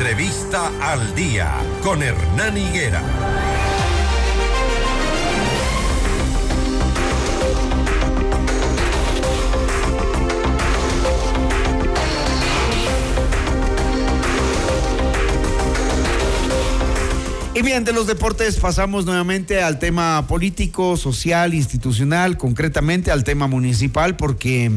Entrevista al día con Hernán Higuera. Y bien, de los deportes pasamos nuevamente al tema político, social, institucional, concretamente al tema municipal, porque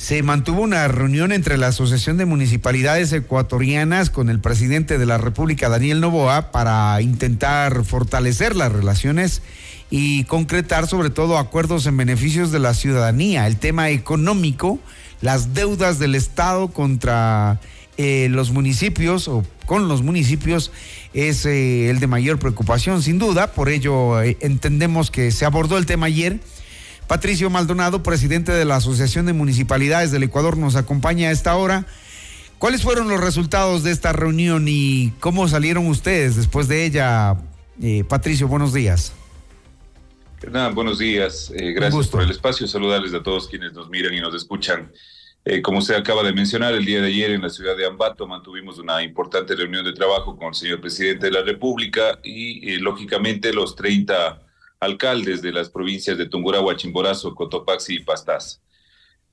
se mantuvo una reunión entre la Asociación de Municipalidades Ecuatorianas con el presidente de la República, Daniel Novoa, para intentar fortalecer las relaciones y concretar sobre todo acuerdos en beneficios de la ciudadanía, el tema económico, las deudas del Estado contra eh, los municipios o con los municipios es eh, el de mayor preocupación, sin duda, por ello eh, entendemos que se abordó el tema ayer Patricio Maldonado, presidente de la Asociación de Municipalidades del Ecuador, nos acompaña a esta hora. ¿Cuáles fueron los resultados de esta reunión y cómo salieron ustedes después de ella? Eh, Patricio, buenos días. Nada, buenos días. Eh, gracias por el espacio. Saludarles a todos quienes nos miran y nos escuchan. Eh, como usted acaba de mencionar, el día de ayer en la ciudad de Ambato mantuvimos una importante reunión de trabajo con el señor presidente de la República y, lógicamente, los 30 alcaldes de las provincias de Tungurahua, Chimborazo, Cotopaxi y Pastaza.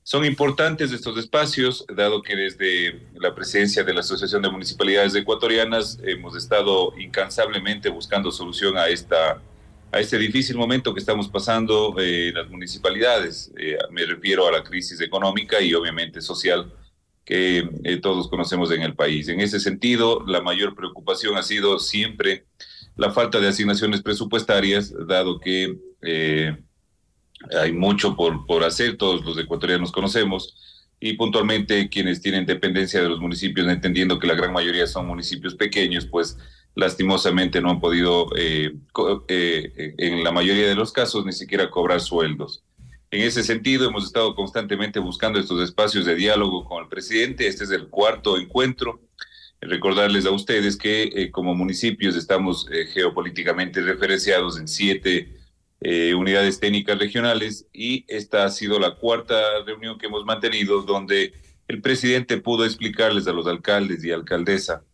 Son importantes estos espacios, dado que desde la presidencia de la Asociación de Municipalidades Ecuatorianas hemos estado incansablemente buscando solución a, esta, a este difícil momento que estamos pasando eh, en las municipalidades. Eh, me refiero a la crisis económica y obviamente social que eh, todos conocemos en el país. En ese sentido, la mayor preocupación ha sido siempre la falta de asignaciones presupuestarias, dado que eh, hay mucho por, por hacer, todos los ecuatorianos conocemos, y puntualmente quienes tienen dependencia de los municipios, entendiendo que la gran mayoría son municipios pequeños, pues lastimosamente no han podido, eh, eh, en la mayoría de los casos, ni siquiera cobrar sueldos. En ese sentido, hemos estado constantemente buscando estos espacios de diálogo con el presidente. Este es el cuarto encuentro recordarles a ustedes que eh, como municipios estamos eh, geopolíticamente referenciados en siete eh, unidades técnicas regionales y esta ha sido la cuarta reunión que hemos mantenido donde el presidente pudo explicarles a los alcaldes y alcaldesa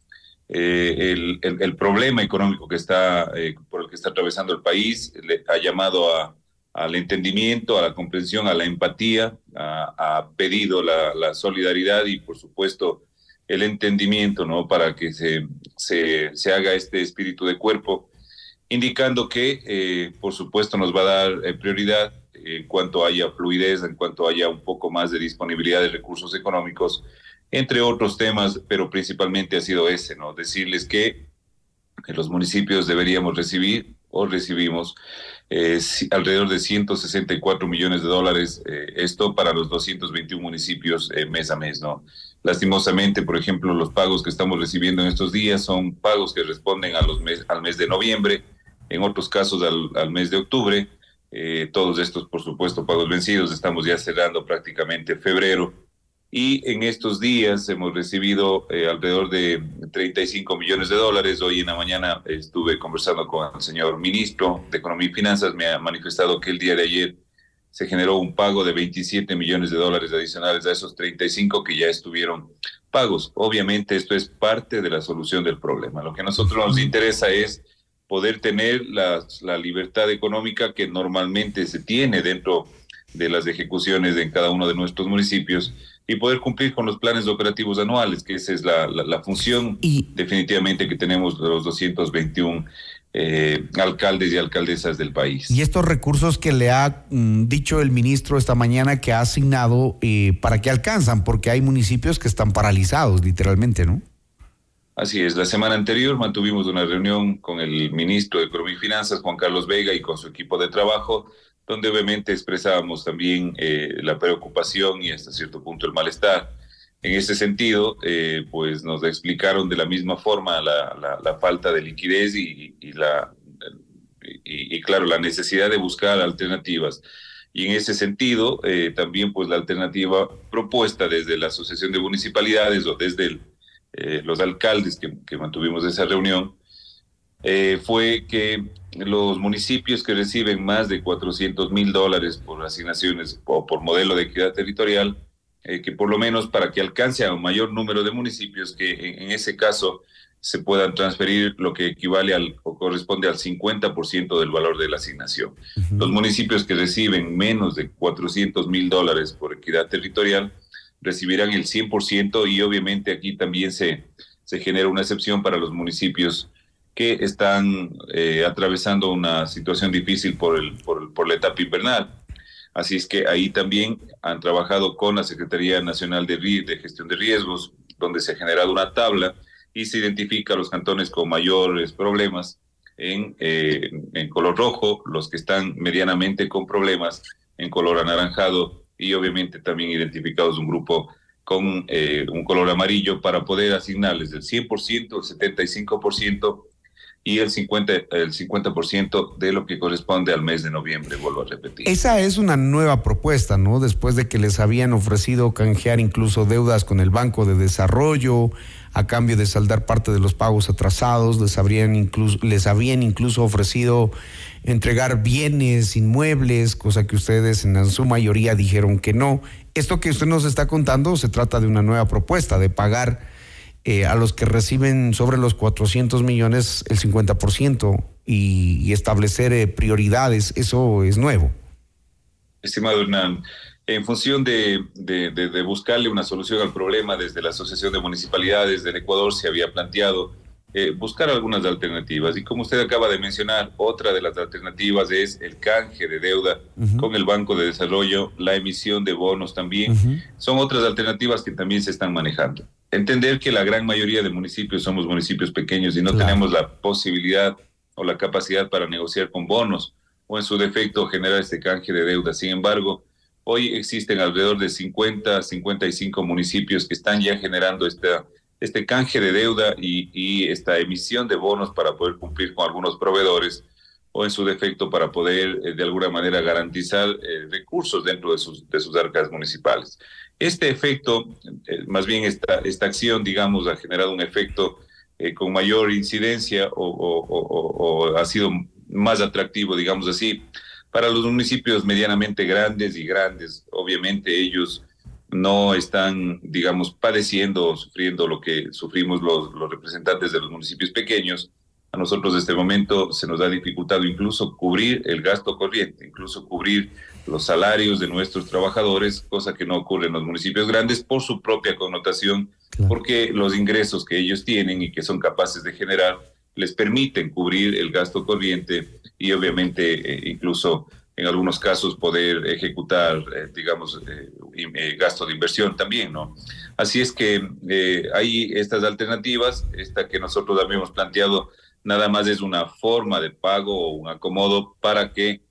el, el, problema económico que está por el que está atravesando el país, le ha llamado a, al entendimiento, a la comprensión, a la empatía, ha, pedido la, la solidaridad y por supuesto el entendimiento, ¿no? Para que se, se, se haga este espíritu de cuerpo, indicando que, eh, por supuesto, nos va a dar eh, prioridad en cuanto haya fluidez, en cuanto haya un poco más de disponibilidad de recursos económicos, entre otros temas, pero principalmente ha sido ese, ¿no? Decirles que los municipios deberíamos recibir o recibimos eh, alrededor de 164 millones de dólares, esto para los 221 municipios mes a mes, ¿no? Lastimosamente, por ejemplo, los pagos que estamos recibiendo en estos días son pagos que responden a los mes, al mes de noviembre, en otros casos al, mes de octubre. Eh, todos estos, por supuesto, pagos vencidos, estamos ya cerrando prácticamente febrero. Y en estos días hemos recibido eh, alrededor de 35 millones de dólares. Hoy en la mañana estuve conversando con el señor ministro de Economía y Finanzas. Me ha manifestado que el día de ayer se generó un pago de 27 millones de dólares adicionales a esos 35 que ya estuvieron pagos. Obviamente esto es parte de la solución del problema. Lo que a nosotros nos interesa es poder tener la, la libertad económica que normalmente se tiene dentro de las ejecuciones en cada uno de nuestros municipios y poder cumplir con los planes operativos anuales, que esa es la, la, función definitivamente que tenemos los 221 eh, alcaldes y alcaldesas del país. Y estos recursos que le ha mm, dicho el ministro esta mañana que ha asignado, eh, ¿para qué alcanzan? Porque hay municipios que están paralizados, literalmente, ¿no? Así es, la semana anterior mantuvimos una reunión con el ministro de Economía y Finanzas, Juan Carlos Vega, y con su equipo de trabajo, donde obviamente expresábamos también eh, la preocupación y hasta cierto punto el malestar en ese sentido, eh, pues nos explicaron de la misma forma la, la, falta de liquidez y, y la, y, claro, la necesidad de buscar alternativas. Y en ese sentido, eh, también pues la alternativa propuesta desde la Asociación de Municipalidades o desde eh, los alcaldes que, que, mantuvimos esa reunión, fue que los municipios que reciben más de 400 mil dólares por asignaciones o por modelo de equidad territorial, eh, que por lo menos para que alcance a un mayor número de municipios, que en, ese caso se puedan transferir lo que equivale al o corresponde al 50% del valor de la asignación. Los municipios que reciben menos de 400 mil dólares por equidad territorial recibirán el 100% y obviamente aquí también se, se genera una excepción para los municipios que están eh, atravesando una situación difícil por, el, por, por la etapa invernal. Así es que ahí también han trabajado con la Secretaría Nacional de, de Gestión de Riesgos, donde se ha generado una tabla y se identifica los cantones con mayores problemas en, eh, en color rojo, los que están medianamente con problemas en color anaranjado y obviamente también identificados un grupo con eh, un color amarillo para poder asignarles el 100%, el 75% y el 50%, el 50 de lo que corresponde al mes de noviembre, vuelvo a repetir. Esa es una nueva propuesta, ¿no? Después de que les habían ofrecido canjear incluso deudas con el Banco de Desarrollo a cambio de saldar parte de los pagos atrasados, les, habrían incluso, les habían incluso ofrecido entregar bienes inmuebles, cosa que ustedes en su mayoría dijeron que no. Esto que usted nos está contando se trata de una nueva propuesta, de pagar eh, a los que reciben sobre los 400 millones el 50% y, y establecer eh, prioridades, eso es nuevo. Estimado Hernán, en función de, de, de, buscarle una solución al problema desde la Asociación de Municipalidades del Ecuador se había planteado eh, buscar algunas alternativas. Y como usted acaba de mencionar, otra de las alternativas es el canje de deuda con el Banco de Desarrollo, la emisión de bonos también. Son otras alternativas que también se están manejando entender que la gran mayoría de municipios somos municipios pequeños y no tenemos la posibilidad o la capacidad para negociar con bonos o en su defecto generar este canje de deuda. Sin embargo, hoy existen alrededor de 50, 55 municipios que están ya generando esta, este canje de deuda y, y esta emisión de bonos para poder cumplir con algunos proveedores o en su defecto para poder eh, de alguna manera garantizar eh, recursos dentro de sus, de sus arcas municipales. Este efecto, eh, más bien esta, esta acción, digamos, ha generado un efecto con mayor incidencia o, ha sido más atractivo, digamos así, para los municipios medianamente grandes y grandes. Obviamente ellos no están, digamos, padeciendo o sufriendo lo que sufrimos los, los representantes de los municipios pequeños. A nosotros en este momento se nos ha dificultado incluso cubrir el gasto corriente, incluso cubrir los salarios de nuestros trabajadores, cosa que no ocurre en los municipios grandes por su propia connotación, porque los ingresos que ellos tienen y que son capaces de generar les permiten cubrir el gasto corriente y obviamente eh, incluso en algunos casos poder ejecutar, eh, digamos, eh, gasto de inversión también, ¿no? Así es que hay estas alternativas, esta que nosotros habíamos planteado, nada más es una forma de pago o un acomodo para que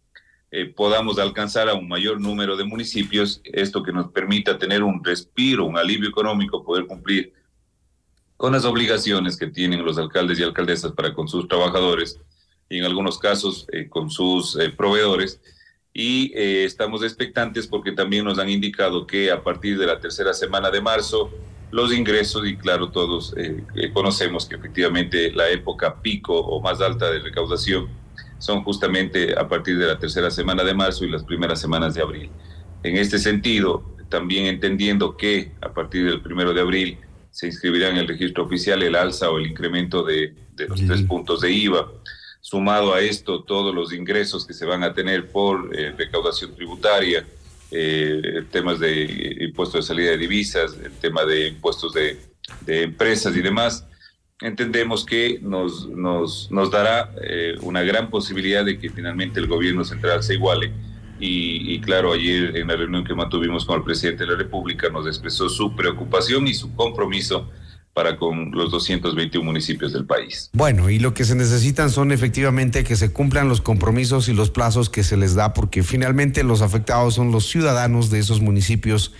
eh, podamos alcanzar a un mayor número de municipios, esto que nos permita tener un respiro, un alivio económico, poder cumplir con las obligaciones que tienen los alcaldes y alcaldesas para con sus trabajadores y en algunos casos eh, con sus eh, proveedores. Y estamos expectantes porque también nos han indicado que a partir de la tercera semana de marzo, los ingresos, y claro, todos conocemos que efectivamente la época pico o más alta de recaudación son justamente a partir de la tercera semana de marzo y las primeras semanas de abril. En este sentido, también entendiendo que a partir del primero de abril se inscribirá en el registro oficial el alza o el incremento de, los tres puntos de IVA. Sumado a esto, todos los ingresos que se van a tener por eh, recaudación tributaria, eh, temas de impuestos de salida de divisas, el tema de impuestos de, de empresas y demás, entendemos que nos, nos, nos dará eh, una gran posibilidad de que finalmente el gobierno central se iguale. Y, claro, ayer en la reunión que mantuvimos con el presidente de la República nos expresó su preocupación y su compromiso para con los 221 municipios del país. Bueno, y lo que se necesitan son efectivamente que se cumplan los compromisos y los plazos que se les da, porque finalmente los afectados son los ciudadanos de esos municipios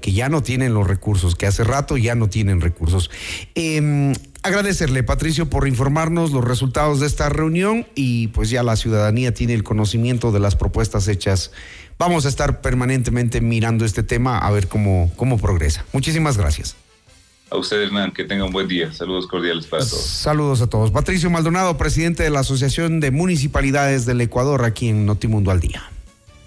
que ya no tienen los recursos, que hace rato ya no tienen recursos. Eh, agradecerle, Patricio, por informarnos los resultados de esta reunión y pues ya la ciudadanía tiene el conocimiento de las propuestas hechas. Vamos a estar permanentemente mirando este tema a ver cómo, cómo progresa. Muchísimas gracias. A usted, Hernán, que tenga un buen día. Saludos cordiales para todos. Saludos a todos. Patricio Maldonado, presidente de la Asociación de Municipalidades del Ecuador, aquí en Notimundo al Día.